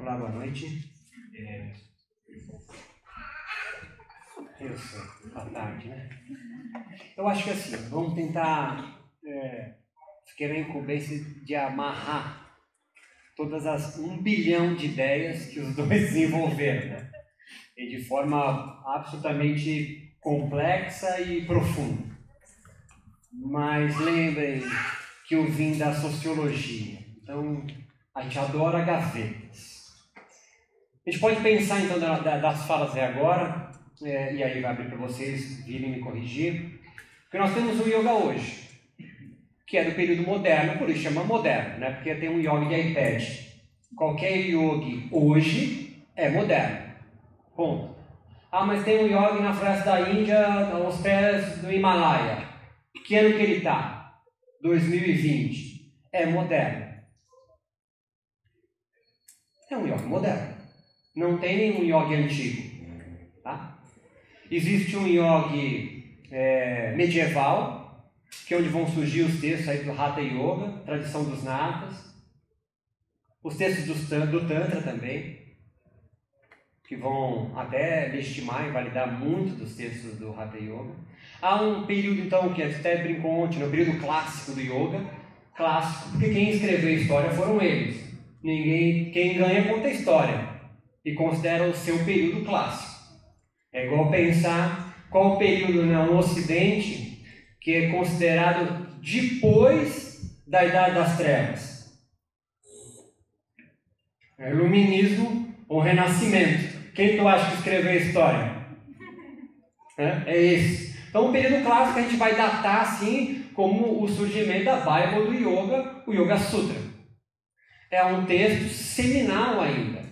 Olá, boa noite. É... Eu sei, boa tarde, né? Eu acho que assim, vamos tentar é, querer incumbência de amarrar todas as um bilhão de ideias que os dois desenvolveram, né? E de forma absolutamente complexa e profunda. Mas lembrem que eu vim da sociologia, então a gente adora gavetas. A gente pode pensar então das falas de agora, é, e aí vai abrir para vocês virem me corrigir, porque nós temos o yoga hoje, que é do período moderno, por isso chama moderno, né? porque tem um yoga de iPad. Qualquer yogi hoje é moderno. Ponto. Ah, mas tem um yogi na floresta da Índia, aos pés do Himalaia. Que ano que ele está? 2020. É moderno. É um yoga moderno. Não tem nenhum yoga antigo. Tá? Existe um yoga é, medieval, que é onde vão surgir os textos aí do Hatha Yoga, tradição dos Natas. Os textos do, do Tantra também, que vão até legitimar e validar muito dos textos do Hatha Yoga. Há um período, então, que até brincou ontem, no período clássico do Yoga, clássico, porque quem escreveu a história foram eles. Ninguém, quem ganha conta a história e considera o seu período clássico. É igual pensar qual o período no Ocidente que é considerado depois da Idade das Trevas. É Iluminismo ou Renascimento. Quem tu acha que escreveu a história? É, é esse. Então, o período clássico a gente vai datar assim como o surgimento da Bible do Yoga, o Yoga Sutra é um texto seminal ainda.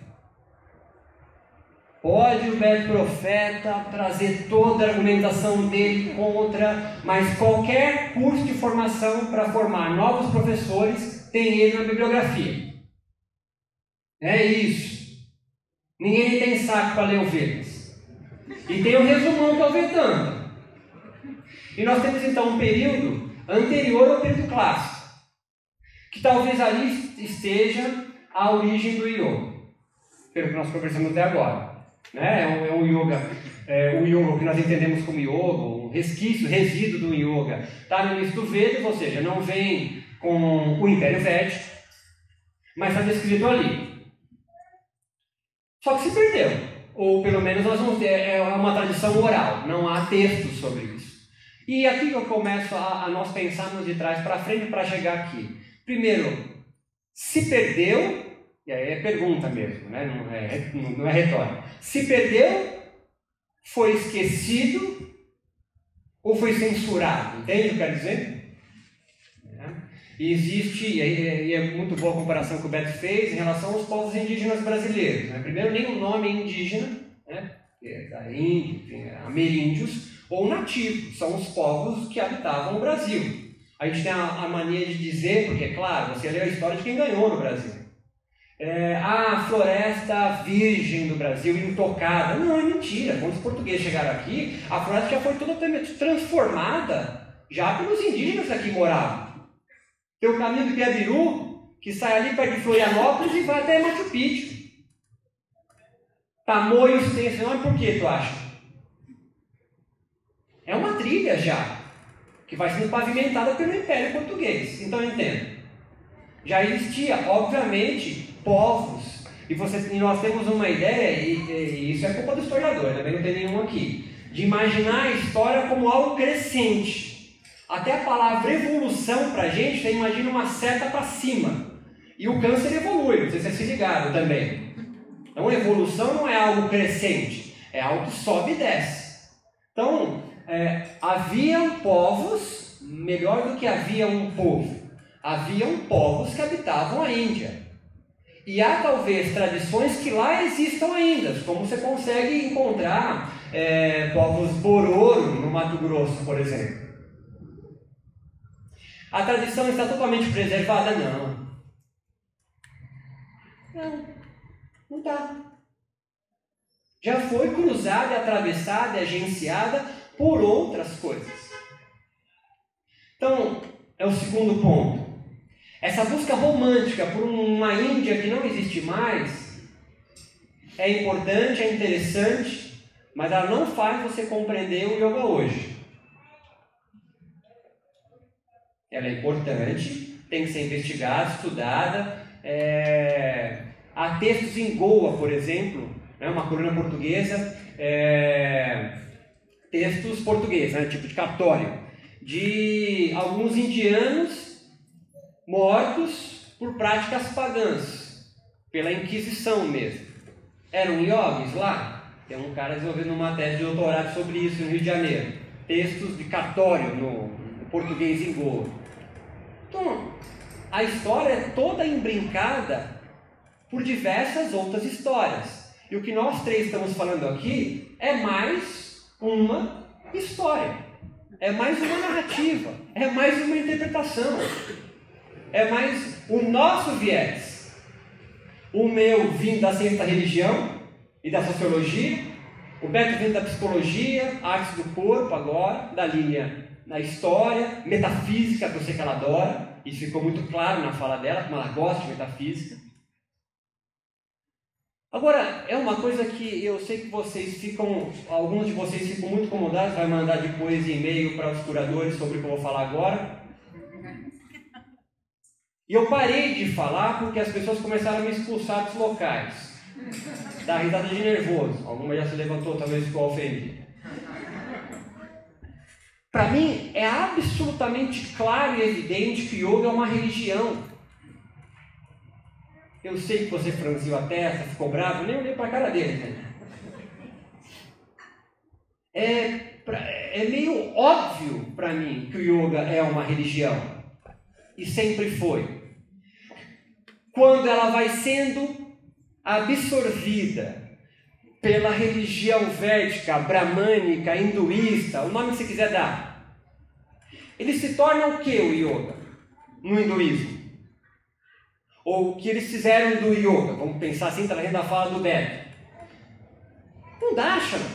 Pode o Beto Profeta trazer toda a argumentação dele contra, mas qualquer curso de formação para formar novos professores tem ele na bibliografia. É isso. Ninguém tem saco para ler o Vedas. E tem o resumão que é o Vedanta. E nós temos então um período anterior ao período clássico que talvez ali esteja a origem do yoga, pelo que nós conversamos até agora. Né? É, um, é um yoga, é, o yoga que nós entendemos como yoga, um resquício, resíduo do yoga, está no início do ou seja, não vem com o Império Védico, mas está descrito ali. Só que se perdeu, ou pelo menos nós vamos ter, é uma tradição oral, não há textos sobre isso. E aqui que eu começo a, a nós pensarmos de trás para frente para chegar aqui. Primeiro, se perdeu, e aí é pergunta mesmo, né? não, é, não é retórica. Se perdeu, foi esquecido ou foi censurado? Entende o que eu quero dizer? É. E existe, e é, é muito boa a comparação que o Beto fez em relação aos povos indígenas brasileiros. Né? Primeiro, nem o nome é indígena, né? é da Índia, ameríndios, ou nativos, são os povos que habitavam o Brasil. A gente tem a, a mania de dizer, porque, é claro, você leu a história de quem ganhou no Brasil. É, a floresta virgem do Brasil intocada. Não, é mentira. Quando os portugueses chegaram aqui, a floresta já foi totalmente transformada já pelos indígenas que moravam. Tem o caminho do Piabiru, que sai ali perto de Florianópolis e vai até Machu Picchu. Tamoios tem esse nome por quê, tu acha? É uma trilha já que vai sendo pavimentada pelo Império Português. Então entenda. Já existia, obviamente, povos, e, você, e nós temos uma ideia, e, e isso é culpa do historiador, também não tem nenhum aqui, de imaginar a história como algo crescente. Até a palavra evolução para a gente, você imagina uma seta para cima. E o câncer evolui, não sei se é se ligado também. Então, evolução não é algo crescente, é algo que sobe e desce. Então, é, haviam povos, melhor do que havia um povo, haviam povos que habitavam a Índia. E há talvez tradições que lá existam ainda, como você consegue encontrar é, povos Bororo no Mato Grosso, por exemplo. A tradição está totalmente preservada? Não. Não, não está. Já foi cruzada, atravessada agenciada por outras coisas. Então, é o segundo ponto. Essa busca romântica por uma Índia que não existe mais é importante, é interessante, mas ela não faz você compreender o yoga hoje. Ela é importante, tem que ser investigada, estudada. É... Há textos em Goa, por exemplo, né, uma coluna portuguesa, é... textos portugueses, né, tipo de cartório, de alguns indianos mortos por práticas pagãs, pela Inquisição mesmo. Eram yogis lá? Tem um cara desenvolvendo uma tese de doutorado sobre isso no Rio de Janeiro. Textos de cartório no, no português em Goa. Então, a história é toda embrincada por diversas outras histórias. E o que nós três estamos falando aqui é mais uma história, é mais uma narrativa, é mais uma interpretação, é mais o nosso viés. O meu vindo da ciência da religião e da sociologia, o Beto vindo da psicologia, artes do corpo agora, da linha na história, metafísica, que eu sei que ela adora, isso ficou muito claro na fala dela, como ela gosta de metafísica. Agora, é uma coisa que eu sei que vocês ficam, alguns de vocês ficam muito incomodados, vai mandar depois e-mail para os curadores sobre o que eu vou falar agora. E eu parei de falar porque as pessoas começaram a me expulsar dos locais. Dá risada de nervoso. Alguma já se levantou, talvez ficou ofendido. Para mim, é absolutamente claro e evidente que yoga é uma religião. Eu sei que você franziu a testa, ficou bravo, nem olhei para a cara dele. Né? É, é meio óbvio para mim que o yoga é uma religião. E sempre foi. Quando ela vai sendo absorvida pela religião védica, bramânica, hinduísta, o nome que você quiser dar. Ele se torna o que o yoga no hinduísmo? Ou o que eles fizeram do yoga? Vamos pensar assim, trazendo a fala do Beto. Um darshana.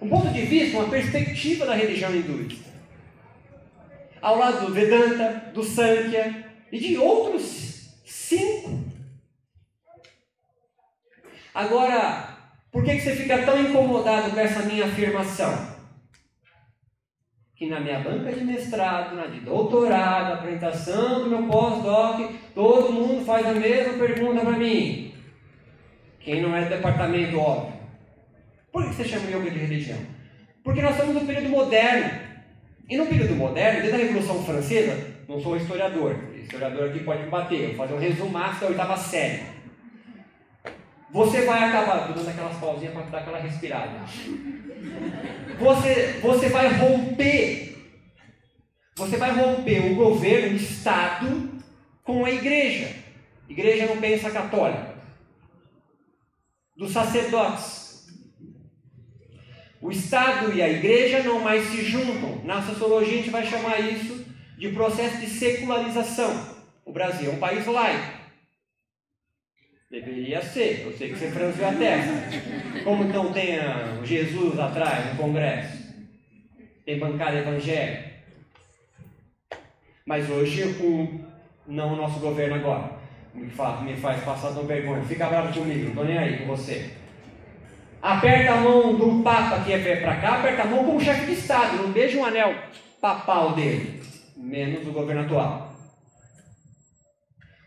Um ponto de vista, uma perspectiva da religião hinduísta. Ao lado do Vedanta, do Sankhya e de outros cinco Agora, por que, você fica tão incomodado com essa minha afirmação? Que na minha banca de mestrado, na de doutorado, apresentação do meu pós-doc, todo mundo faz a mesma pergunta para mim. Quem não é do departamento, óbvio. Por que você chama yoga de religião? Porque nós estamos no período moderno. E no período moderno, desde a Revolução Francesa, não sou historiador, historiador aqui pode me bater, vou fazer um resumaço da oitava série. Você vai acabar, dando aquelas pausinhas para dar aquela respirada. Você, você vai romper, você vai romper o governo, o Estado, com a igreja. Igreja não pensa católica. Dos sacerdotes. O Estado e a igreja não mais se juntam. Na sociologia a gente vai chamar isso de processo de secularização. O Brasil é um país laico. Deveria ser, eu sei que você franziu a testa. Como então tem Jesus atrás no Congresso? Tem bancada evangélica. Mas hoje, o, não o nosso governo agora, me faz, me faz passar tão vergonha. Fica bravo comigo, não estou nem aí com você. Aperta a mão do Papa que é para cá, aperta a mão como chefe de Estado, não beija um anel papal dele, menos o governo atual.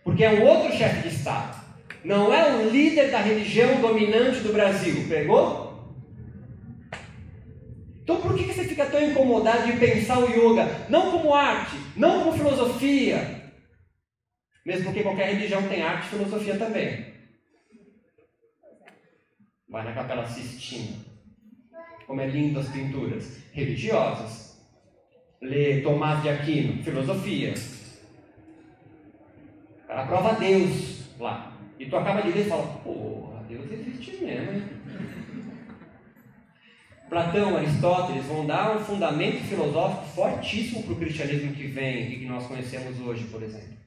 Porque é um outro chefe de Estado. Não é o líder da religião dominante do Brasil. Pegou? Então por que você fica tão incomodado de pensar o yoga não como arte, não como filosofia? Mesmo porque qualquer religião tem arte e filosofia também. Vai na Capela Sistina. Como é lindo as pinturas religiosas. Lê Tomás de Aquino, filosofia. Ela prova Deus lá. E tu acaba de ler e fala, porra, Deus existe mesmo, hein? Platão, Aristóteles vão dar um fundamento filosófico fortíssimo para o cristianismo que vem e que nós conhecemos hoje, por exemplo.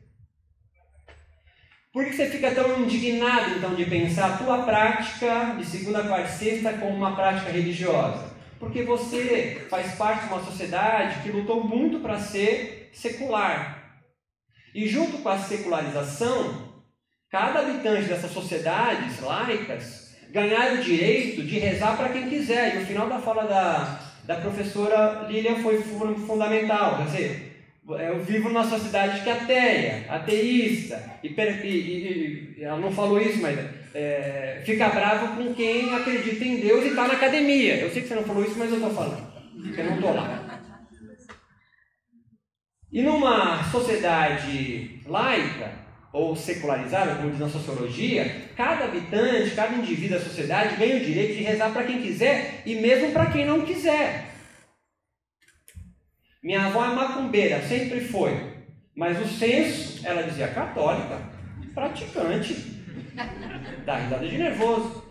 Por que você fica tão indignado, então, de pensar a tua prática de segunda, quarta e sexta como uma prática religiosa? Porque você faz parte de uma sociedade que lutou muito para ser secular. E junto com a secularização, cada habitante dessas sociedades laicas ganhar o direito de rezar para quem quiser. E o final da fala da, da professora Lilian foi fundamental. Quer dizer, eu vivo numa sociedade que é ateia, ateísta, e, e, e ela não falou isso, mas é, fica bravo com quem acredita em Deus e está na academia. Eu sei que você não falou isso, mas eu estou falando, eu não estou lá. E numa sociedade laica, ou secularizada, como diz na sociologia, cada habitante, cada indivíduo da sociedade ganha o direito de rezar para quem quiser e mesmo para quem não quiser. Minha avó é macumbeira, sempre foi. Mas o senso, ela dizia católica, praticante. Dá risada de nervoso.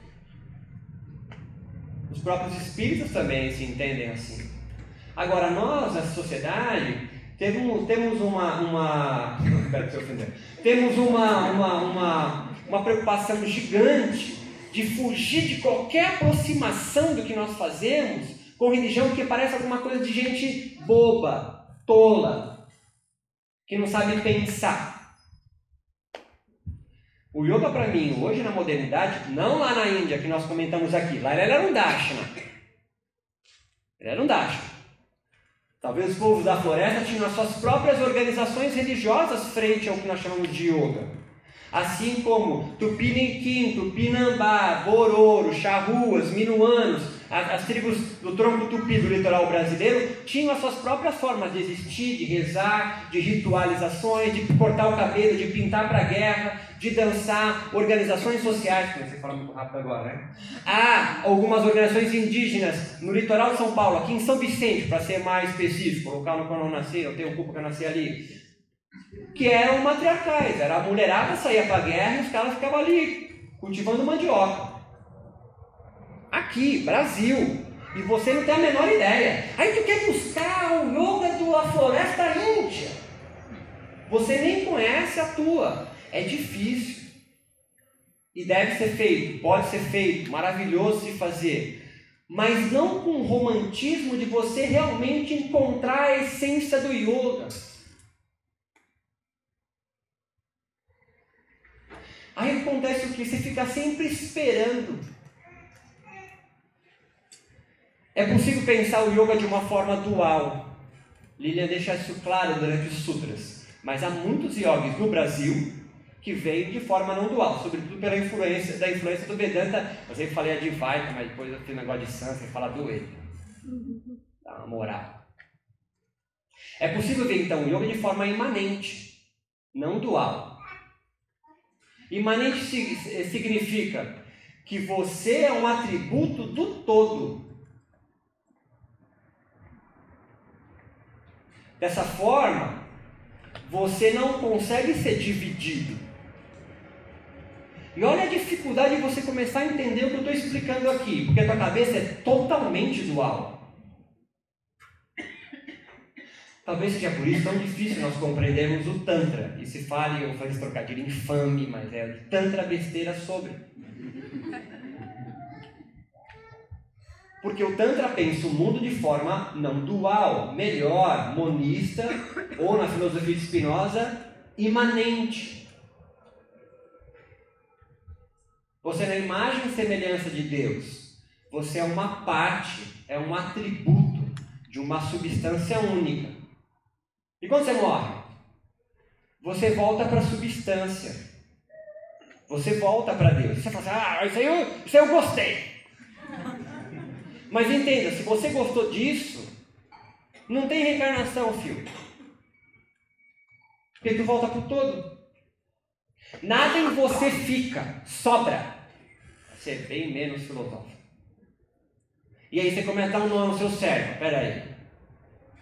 Os próprios espíritos também se entendem assim. Agora, nós, a sociedade, temos, temos uma. uma se ofender. Temos uma, uma, uma, uma preocupação gigante de fugir de qualquer aproximação do que nós fazemos com religião que parece alguma coisa de gente boba, tola, que não sabe pensar. O yoga para mim, hoje na modernidade, não lá na Índia que nós comentamos aqui, lá ele era um dashna. Ele era um dashna. Talvez os povos da floresta tinham as suas próprias organizações religiosas frente ao que nós chamamos de yoga. Assim como Tupiniquim, Tupinambá, Bororo, Charruas, Minuanos, as, tribos do tronco tupi do litoral brasileiro tinham as suas próprias formas de existir, de rezar, de ritualizações, de cortar o cabelo, de pintar para a guerra, de dançar, organizações sociais, que você fala muito rápido agora, né? Há algumas organizações indígenas no litoral de São Paulo, aqui em São Vicente, para ser mais específico, o local no qual eu nasci, eu tenho culpa que eu nasci ali, que eram matriarcais, era a mulherada saía para a guerra e os caras ficavam ali cultivando mandioca aqui, Brasil, e você não tem a menor ideia. Aí tu quer buscar o yoga da floresta índia. Você nem conhece a tua. É difícil. E deve ser feito, pode ser feito, maravilhoso de fazer. Mas não com o romantismo de você realmente encontrar a essência do yoga. Aí acontece o que? Você fica sempre esperando É possível pensar o yoga de uma forma dual. Lilian deixa isso claro durante os sutras. Mas há muitos yogis no Brasil que veem de forma não dual, sobretudo pela influência da influência do Vedanta. Eu sempre falei a Advaita, mas depois eu fiz negócio de Sanskrit, fala do ele. Dá uma moral. É possível ver então o yoga de forma imanente, não dual. Imanente significa que você é um atributo do todo Dessa forma, você não consegue ser dividido. E olha a dificuldade de você começar a entender o que eu estou explicando aqui, porque a tua cabeça é totalmente dual. Talvez seja por isso tão difícil nós compreendermos o Tantra. E se fale, eu faço trocadilho infame, mas é Tantra besteira sobre. Porque o Tantra pensa o mundo de forma não dual, melhor, monista, ou na filosofia de Spinoza, imanente. Você é na imagem e semelhança de Deus. Você é uma parte, é um atributo de uma substância única. E quando você morre? Você volta para a substância. Você volta para Deus. Você fala assim, ah, isso aí eu, isso aí eu gostei. Mas entenda, se você gostou disso, não tem reencarnação, filho. Porque tu volta para o todo. Nada em você fica, sobra. Você é bem menos filosófico. E aí você começa a dar um nó no seu cérebro. Pera aí.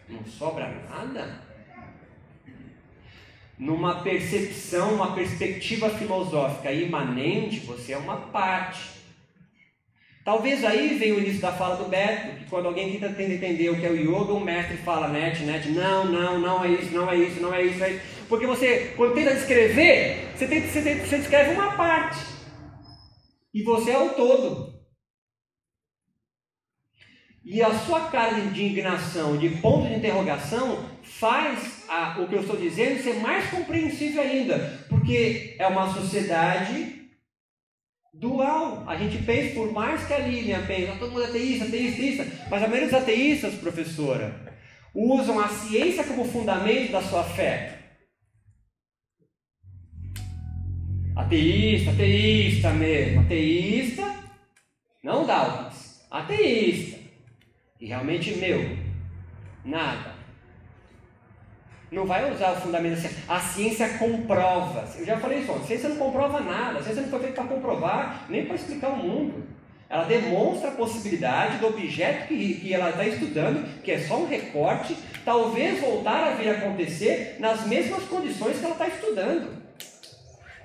Não sobra nada? Numa percepção, uma perspectiva filosófica imanente, você é uma parte. Talvez aí venha o início da fala do Beto, que quando alguém tenta entender o que é o yoga, o mestre fala, net, net, não, não, não é isso, não é isso, não é isso, é isso. Porque você, quando tenta descrever, você, tenta, você, você descreve uma parte. E você é o todo. E a sua cara de indignação, de ponto de interrogação, faz a, o que eu estou dizendo ser mais compreensível ainda, porque é uma sociedade dual. A gente pensa, por mais que a Lilian pense, ah, todo mundo é ateísta, ateísta, ateísta, mas a maioria dos ateístas, professora, usam a ciência como fundamento da sua fé. Ateísta, ateísta mesmo, ateísta, não Dawkins, ateísta. E realmente meu, nada. Não vai usar o fundamento da ciência. A ciência comprova. Eu já falei isso, a ciência não comprova nada. A ciência não foi feita para comprovar, nem para explicar o mundo. Ela demonstra a possibilidade do objeto que, que ela está estudando, que é só um recorte, talvez voltar a vir acontecer nas mesmas condições que ela está estudando.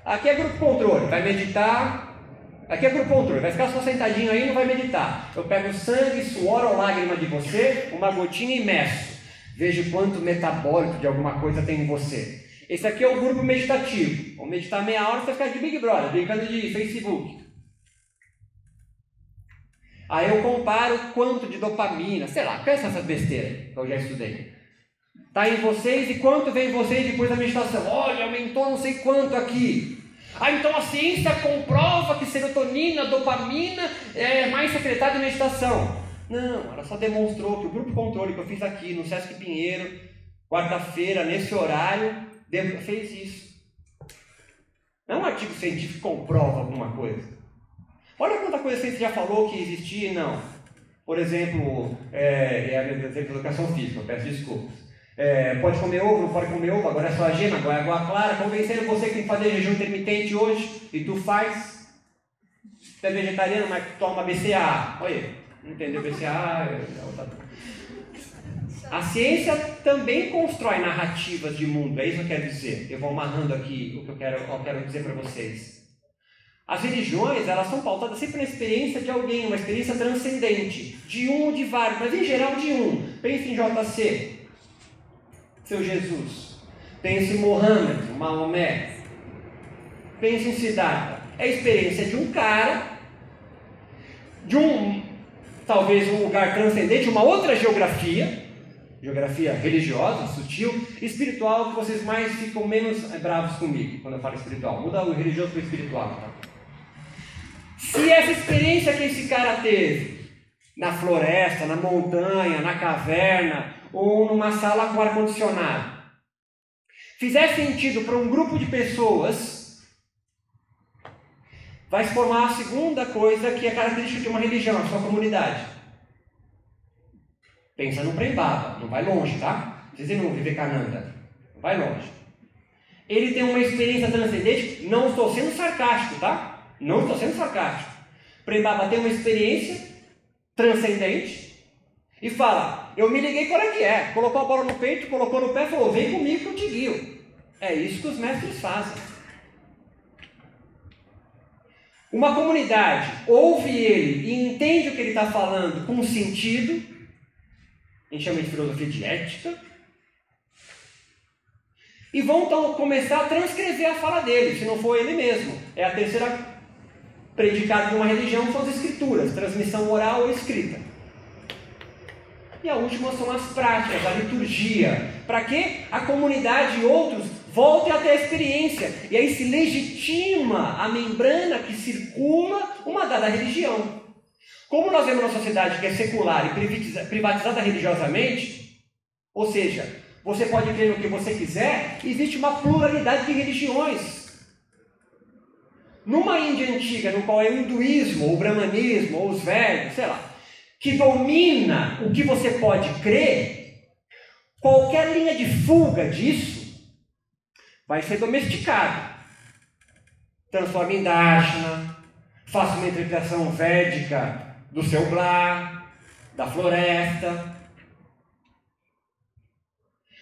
Aqui é grupo controle, vai meditar. Aqui é grupo controle, vai ficar só sentadinho aí e não vai meditar. Eu pego sangue, suor ou lágrima de você, uma gotinha e meço. Vejo quanto metabólico de alguma coisa tem em você. Esse aqui é o grupo meditativo. Vamos meditar meia hora, você ficar de Big Brother, brincando de Facebook. Aí eu comparo quanto de dopamina, sei lá, pensa essas besteiras que eu já estudei. Está em vocês e quanto vem em vocês depois da meditação? Olha, aumentou não sei quanto aqui. Ah, então a ciência comprova que serotonina, dopamina é mais secretada em meditação. Não, ela só demonstrou que o grupo controle que eu fiz aqui no Sesc Pinheiro, quarta-feira, nesse horário, fez isso. Não é um artigo científico que comprova alguma coisa. Olha quanta coisa ciência já falou que existia e não. Por exemplo, é, é a exemplo educação física, eu peço desculpas. É, pode comer ovo, não pode comer ovo, agora é só a gema, agora é água clara, convencendo você que tem que fazer jejum intermitente hoje, e tu faz. Você é vegetariano, mas toma BCA. Olha, não entendeu BCA? É a ciência também constrói narrativas de mundo, é isso que eu quero dizer. Eu vou amarrando aqui o que eu quero, eu quero dizer para vocês. As religiões, elas são pautadas sempre na experiência de alguém, uma experiência transcendente, de um ou de vários, mas em geral de um. Pense em JC, seu Jesus. Pense em Mohammed, Maomé. Pense em Siddhartha. É a experiência de um cara, de um, talvez um lugar transcendente, uma outra geografia, geografia religiosa, sutil, espiritual, que vocês mais ficam menos bravos comigo quando eu falo espiritual. Muda o religioso para o espiritual. Tá? Se essa experiência que esse cara teve na floresta, na montanha, na caverna ou numa sala com ar-condicionado fizer sentido para um grupo de pessoas, vai se formar a segunda coisa que é característica de uma religião, a sua comunidade. Pensa no Prembaba, não vai longe, tá? Vocês viram Vivekananda, não vai longe. Ele tem uma experiência transcendente, não estou sendo sarcástico, tá? Não estou sendo sarcástico. Prembaba tem uma experiência transcendente e fala: Eu me liguei qual é que é. Colocou a bola no peito, colocou no pé e falou: Vem comigo que eu te guio. É isso que os mestres fazem. Uma comunidade ouve ele e entende o que ele está falando com sentido, a gente chama de filosofia de ética, e vão então começar a transcrever a fala dele, se não for ele mesmo. É a terceira predicado de uma religião são as escrituras, transmissão oral ou escrita. E a última são as práticas, a liturgia, para que a comunidade e outros voltem até a experiência. E aí se legitima a membrana que circula uma dada religião. Como nós vemos uma sociedade que é secular e privatizada religiosamente, ou seja, você pode crer no que você quiser, existe uma pluralidade de religiões. Numa Índia antiga, no qual é o hinduísmo, ou o brahmanismo, ou os velhos, sei lá, que domina o que você pode crer, qualquer linha de fuga disso vai ser domesticado. Transforma em Dashna, faça uma interpretação védica do seu blá, da floresta,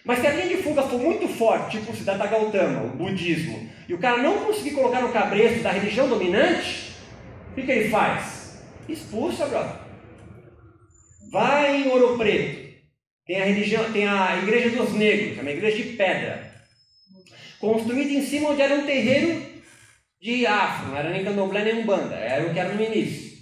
mas se a linha de fuga for muito forte, tipo o Siddhartha Gautama, o budismo, e o cara não conseguir colocar no cabresto da religião dominante, o que, que ele faz? Expulsa, brother. Vai em Ouro Preto. Tem a religião, tem a igreja dos negros, é uma igreja de pedra. Construída em cima onde era um terreiro de afro, não era nem candomblé nem umbanda, era o que era no início.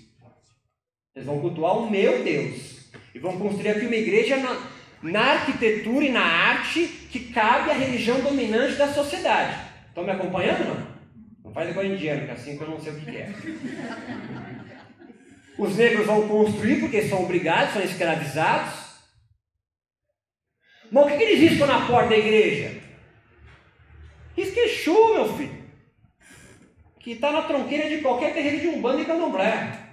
Eles vão cultuar o meu Deus. E vão construir aqui uma igreja na, na arquitetura e na arte que cabe à religião dominante da sociedade. Estão me acompanhando? Não, não faz igual indiano, que assim que eu não sei o que é. Os negros vão construir porque são obrigados, são escravizados. Mas o que, que eles riscam na porta da igreja? Esquechou, meu filho. Que está na tronqueira de qualquer terreiro de umbanda e candomblé.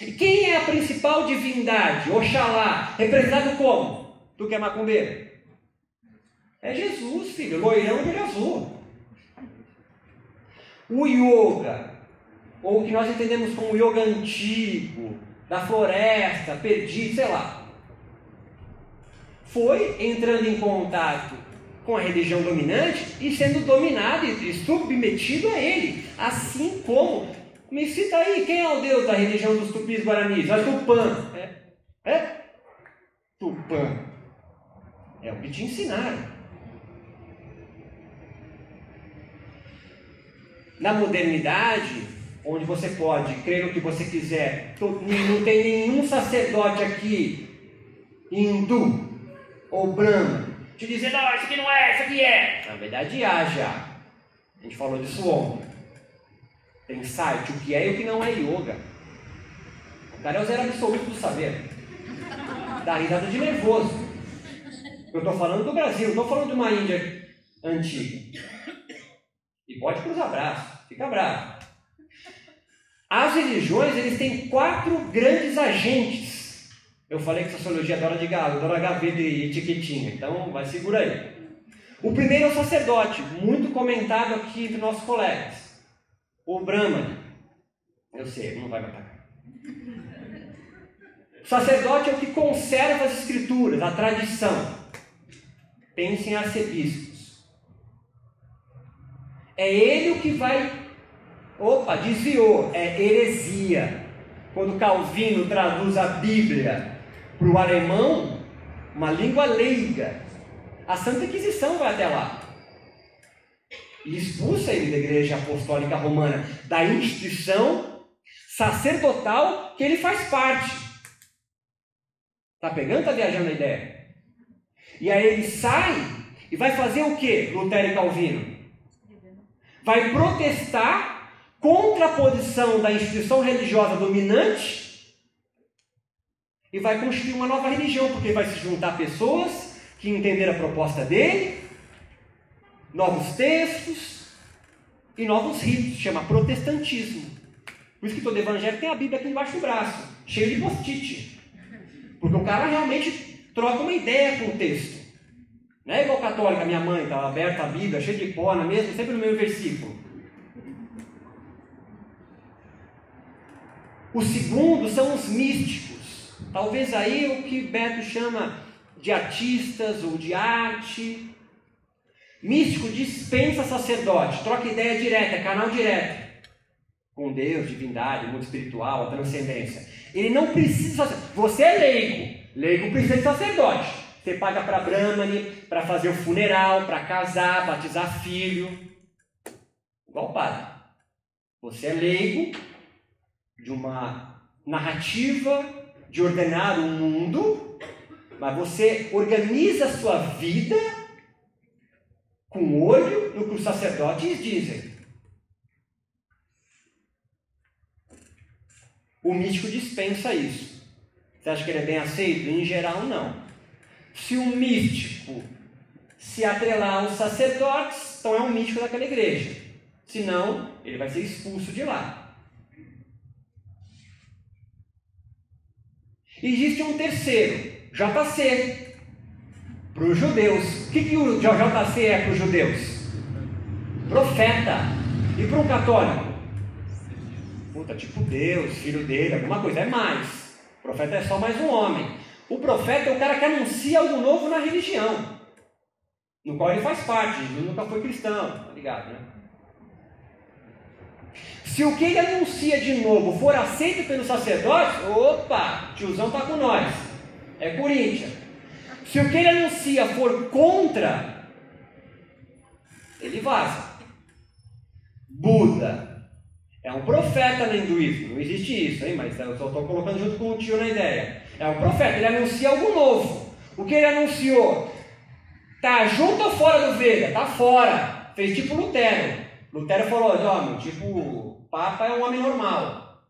E quem é a principal divindade? Oxalá, representado como? Tu que é macumbeiro? É Jesus, filho, loirão de olho azul. O yoga, ou o que nós entendemos como yoga antigo, da floresta, perdido, sei lá, foi entrando em contato com a religião dominante e sendo dominado e submetido a ele, assim como me cita aí, quem é o deus da religião dos tupis guaranis? É Tupã. É? é? Tupã. É o que te ensinaram. Na modernidade, onde você pode crer no que você quiser, não tem nenhum sacerdote aqui, hindu ou brahma, te dizendo, não, isso aqui não é, isso aqui é. Na verdade, há já. A gente falou disso ontem. Tem site, o que é e o que não é yoga. O cara é o zero absoluto do saber. Dá risada de nervoso. Eu estou falando do Brasil, não estou falando de uma Índia antiga. E pode cruzar braço, fica bravo. As religiões, eles têm quatro grandes agentes. Eu falei que sociologia adora de adora HV de etiquetinha, então vai segura aí. O primeiro é o sacerdote, muito comentado aqui entre nossos colegas. O Brahman, eu sei, não vai me atacar. O sacerdote é o que conserva as escrituras, a tradição. Pense em arcebispos. É ele o que vai. Opa, desviou. É heresia. Quando Calvino traduz a Bíblia para o alemão, uma língua leiga, a Santa Inquisição vai até lá e expulsa ele da Igreja Apostólica Romana, da instituição sacerdotal que ele faz parte. Tá pegando? Tá viajando a ideia? E aí ele sai e vai fazer o que, Lutero e Calvino? Vai protestar contra a posição da instituição religiosa dominante e vai construir uma nova religião, porque vai se juntar pessoas que entenderam a proposta dele novos textos e novos ritos, chama protestantismo. Por isso que todo evangelho tem a Bíblia aqui embaixo do braço, cheio de post-it. Porque o cara realmente troca uma ideia com o texto. Não é igual católica, minha mãe estava aberta a Bíblia, cheia de pó na mesma, sempre no mesmo versículo. O segundo são os místicos. Talvez aí o que Beto chama de artistas ou de arte, Místico dispensa sacerdote, troca ideia direta, canal direto com Deus, divindade, mundo espiritual, a transcendência. Ele não precisa. Você é leigo, leigo precisa de sacerdote. Você paga para Brahmani, para fazer o funeral, para casar, batizar filho. Igual padre. Você é leigo de uma narrativa de ordenar o mundo, mas você organiza a sua vida com olho no que os sacerdotes dizem. O místico dispensa isso. Você acha que ele é bem aceito? Em geral, não. Se um místico se atrelar aos sacerdotes, então é um místico daquela igreja. Senão, ele vai ser expulso de lá. Existe um terceiro, JC, para os judeus. O que, que o JC é para os judeus? Profeta. E para um católico? Puta, tipo Deus, filho dele, alguma coisa. É mais. O profeta é só mais um homem. O profeta é o cara que anuncia algo novo na religião, no qual ele faz parte. Ele nunca foi cristão, tá ligado, né? Se o que ele anuncia de novo for aceito pelos sacerdotes, opa, tiozão tá com nós. É Corinthians. Se o que ele anuncia for contra, ele vaza. Buda é um profeta no hinduísmo, não existe isso, hein? mas eu só estou colocando junto com o tio na ideia. É o profeta, ele anuncia algo novo. O que ele anunciou? Tá junto ou fora do Veda? Tá fora. Fez tipo Lutero. Lutero falou, homem, tipo, Papa é um homem normal.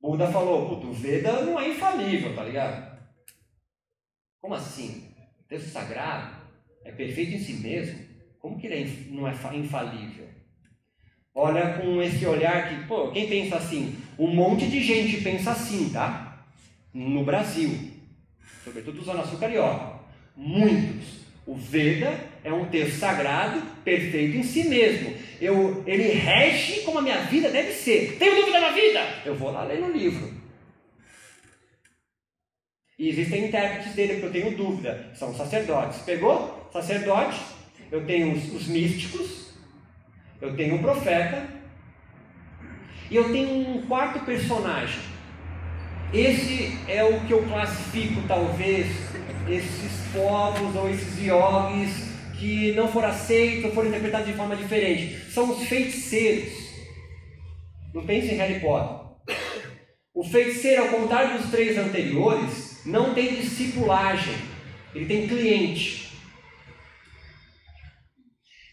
Buda falou, puto, o Veda não é infalível, tá ligado? Como assim? O texto sagrado é perfeito em si mesmo? Como que ele é, não é infalível? Olha com esse olhar que, pô, quem pensa assim? Um monte de gente pensa assim, tá? No Brasil, sobretudo Zona Sul Carioca. Muitos. O Veda é um texto sagrado, perfeito em si mesmo. Eu, ele rege como a minha vida deve ser. Tenho dúvida na vida? Eu vou lá ler no livro. E existem intérpretes dele que eu tenho dúvida. São sacerdotes. Pegou? Sacerdote. Eu tenho os, os místicos. Eu tenho o profeta. E eu tenho um quarto personagem. Esse é o que eu classifico, talvez, esses povos ou esses yogis que não foram aceitos ou foram interpretados de forma diferente. São os feiticeiros. Não pense em Harry Potter. O feiticeiro, ao contrário dos três anteriores, não tem discipulagem, ele tem cliente.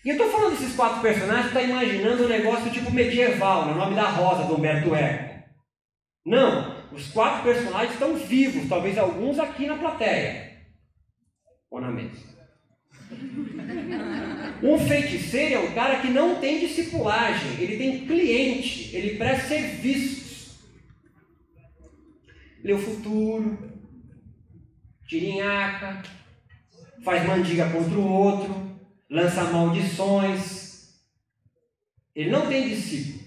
E eu estou falando desses quatro personagens, está imaginando um negócio tipo medieval, no né? nome da Rosa, do Humberto Eco. Não, os quatro personagens estão vivos, talvez alguns aqui na plateia ou na mesa. Um feiticeiro é um cara que não tem discipulagem, ele tem cliente, ele presta serviços. Lê o futuro, tirinhaca, faz mandiga contra o outro, lança maldições. Ele não tem discípulo.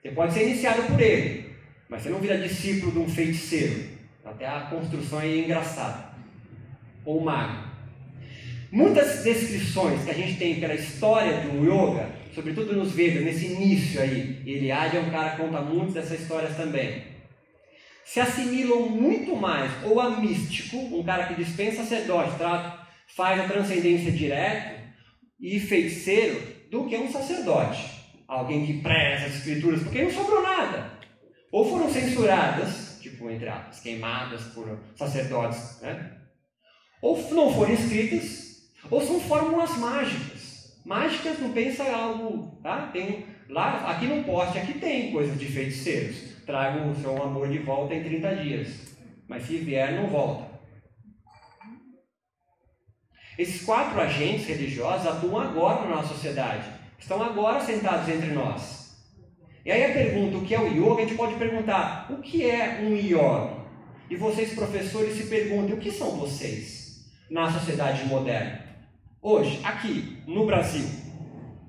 Você pode ser iniciado por ele, mas você não vira discípulo de um feiticeiro. Até a construção é engraçada. Ou mago. Muitas descrições que a gente tem pela história do yoga, sobretudo nos Vedas, nesse início aí, Eliade é um cara que conta muitas dessas histórias também, se assimilam muito mais ou a místico, um cara que dispensa sacerdote, faz a transcendência direto, e feiticeiro, do que um sacerdote. Alguém que preza as escrituras, porque não sobrou nada. Ou foram censuradas, tipo, entre aspas, queimadas por sacerdotes, né? Ou não foram escritas, ou são fórmulas mágicas. Mágicas não pensa algo, tá? Tem lá, aqui no poste, aqui tem coisas de feiticeiros. Trago o seu amor de volta em 30 dias. Mas se vier, não volta. Esses quatro agentes religiosos atuam agora na nossa sociedade. Estão agora sentados entre nós. E aí a pergunta, o que é o yoga? A gente pode perguntar, o que é um yoga? E vocês, professores, se perguntem, o que são vocês na sociedade moderna? Hoje, aqui, no Brasil,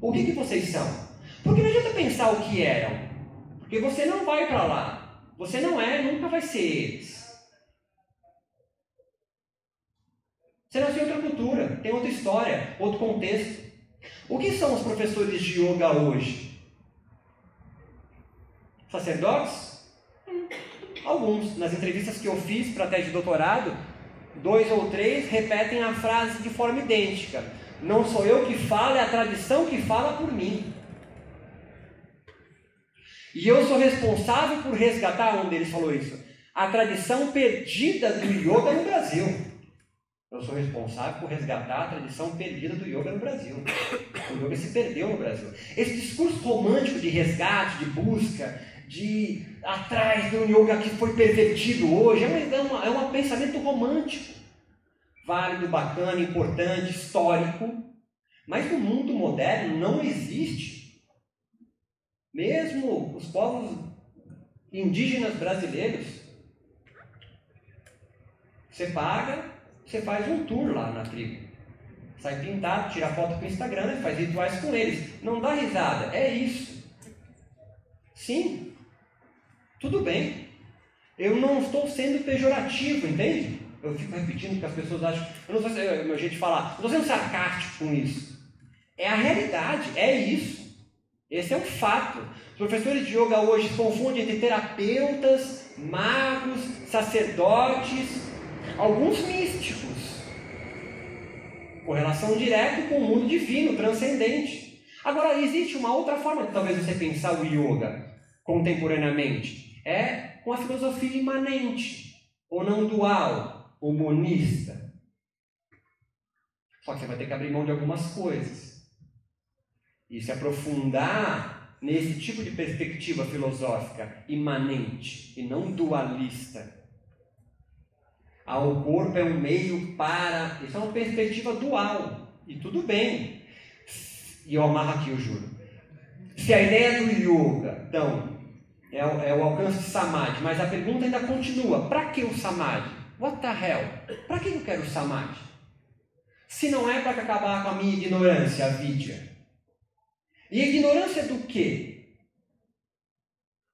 o que, que vocês são? Porque não adianta pensar o que eram, porque você não vai para lá, você não é, nunca vai ser eles. Você nasceu em outra cultura, tem outra história, outro contexto. O que são os professores de yoga hoje? Sacerdotes? Hum, alguns. Nas entrevistas que eu fiz para a tese de doutorado, dois ou três repetem a frase de forma idêntica. Não sou eu que falo, é a tradição que fala por mim. E eu sou responsável por resgatar, um deles falou isso, a tradição perdida do yoga no Brasil. Eu sou responsável por resgatar a tradição perdida do yoga no Brasil. O yoga se perdeu no Brasil. Esse discurso romântico de resgate, de busca, de atrás de um yoga que foi pervertido hoje, é um, é, uma, é um pensamento romântico, válido, bacana, importante, histórico, mas no mundo moderno não existe. Mesmo os povos indígenas brasileiros, você paga, você faz um tour lá na tribo. Sai pintado, tira foto para o Instagram, faz rituais com eles. Não dá risada, é isso. Sim, tudo bem. Eu não estou sendo pejorativo, entende? Eu fico repetindo que as pessoas acham. Eu não sei se o meu jeito de falar. Não estou sendo sarcástico com isso. É a realidade, é isso. Esse é um fato. Os professores de yoga hoje confundem entre terapeutas, magos, sacerdotes, alguns místicos. Correlação direta com o mundo divino, transcendente. Agora, existe uma outra forma de talvez você pensar o yoga contemporaneamente é com a filosofia imanente. ou não dual, ou monista. Só que você vai ter que abrir mão de algumas coisas. E se aprofundar nesse tipo de perspectiva filosófica imanente e não dualista. Ah, o corpo é um meio para. Isso é uma perspectiva dual. E tudo bem. E eu amarro aqui, eu juro. Se a ideia do yoga, então, é o, é o alcance de samadhi, mas a pergunta ainda continua: para que o samadhi? What the hell? Para que eu quero o samadhi? Se não é para acabar com a minha ignorância, a vidya. E ignorância do quê?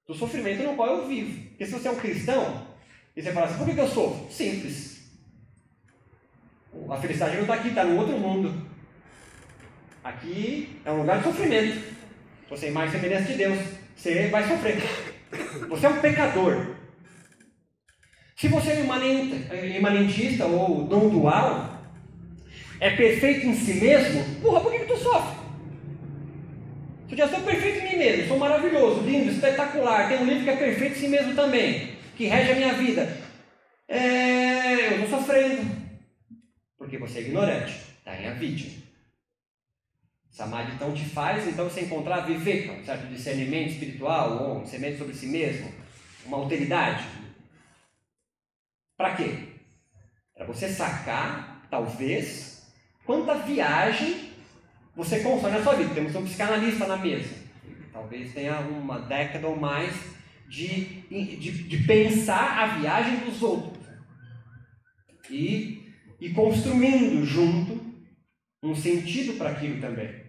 Do sofrimento no qual eu vivo. Porque se você é um cristão, e você fala assim, por que eu sofro? Simples. A felicidade não está aqui, está no outro mundo. Aqui é um lugar de sofrimento. Você é mais semelhança de Deus. Você vai sofrer. Você é um pecador. Se você é imanentista ou não dual, é perfeito em si mesmo, porra, por que, que tu sofre? Se eu já sou perfeito em mim mesmo, sou maravilhoso, lindo, espetacular, tem um livro que é perfeito em si mesmo também, que rege a minha vida. É, eu estou sofrendo. Porque você é ignorante, está em avidya. Samadhi então te faz então você encontrar viver um certo discernimento espiritual ou um discernimento sobre si mesmo, uma alteridade. Para quê? Para você sacar, talvez, quanta viagem você consome na sua vida. Temos um psicanalista na mesa. Talvez tenha uma década ou mais de, de, de pensar a viagem dos outros. E, e construindo junto um sentido para aquilo também.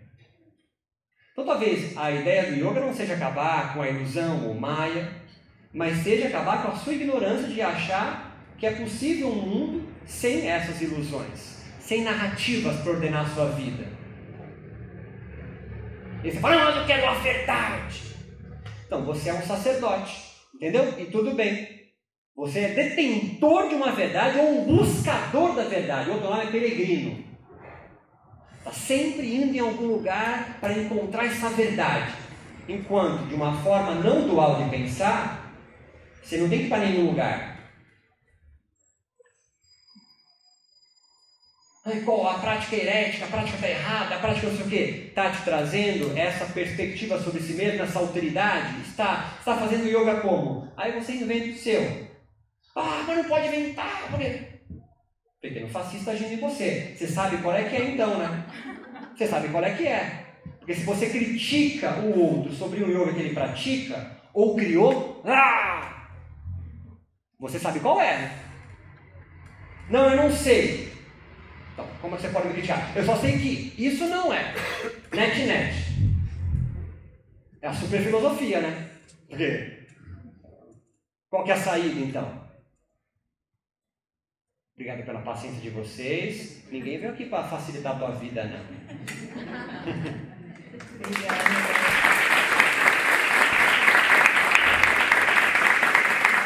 Então, talvez a ideia do yoga não seja acabar com a ilusão ou maia, mas seja acabar com a sua ignorância de achar que é possível um mundo sem essas ilusões, sem narrativas para ordenar a sua vida. E você fala, não, mas eu quero a verdade. Então, você é um sacerdote, entendeu? E tudo bem. Você é detentor de uma verdade ou um buscador da verdade. Outro nome é peregrino. Está sempre indo em algum lugar para encontrar essa verdade. Enquanto, de uma forma não dual de pensar, você não tem que ir para nenhum lugar. Ai, qual, a prática é herética, a prática está errada, a prática não sei o quê. Está te trazendo essa perspectiva sobre si mesmo, essa alteridade? Está, está fazendo yoga como? Aí você inventa o seu. Ah, mas não pode inventar. Porque... Pequeno fascista agindo em você. Você sabe qual é que é então, né? Você sabe qual é que é. Porque se você critica o outro sobre o yoga que ele pratica, ou criou, ah, você sabe qual é, né? Não, eu não sei. Então, como é que você pode me criticar? Eu só sei que isso não é net-net. É a super filosofia, né? Porque qual que é a saída então? Obrigado pela paciência de vocês. Ninguém veio aqui para facilitar a tua vida, não. Obrigada.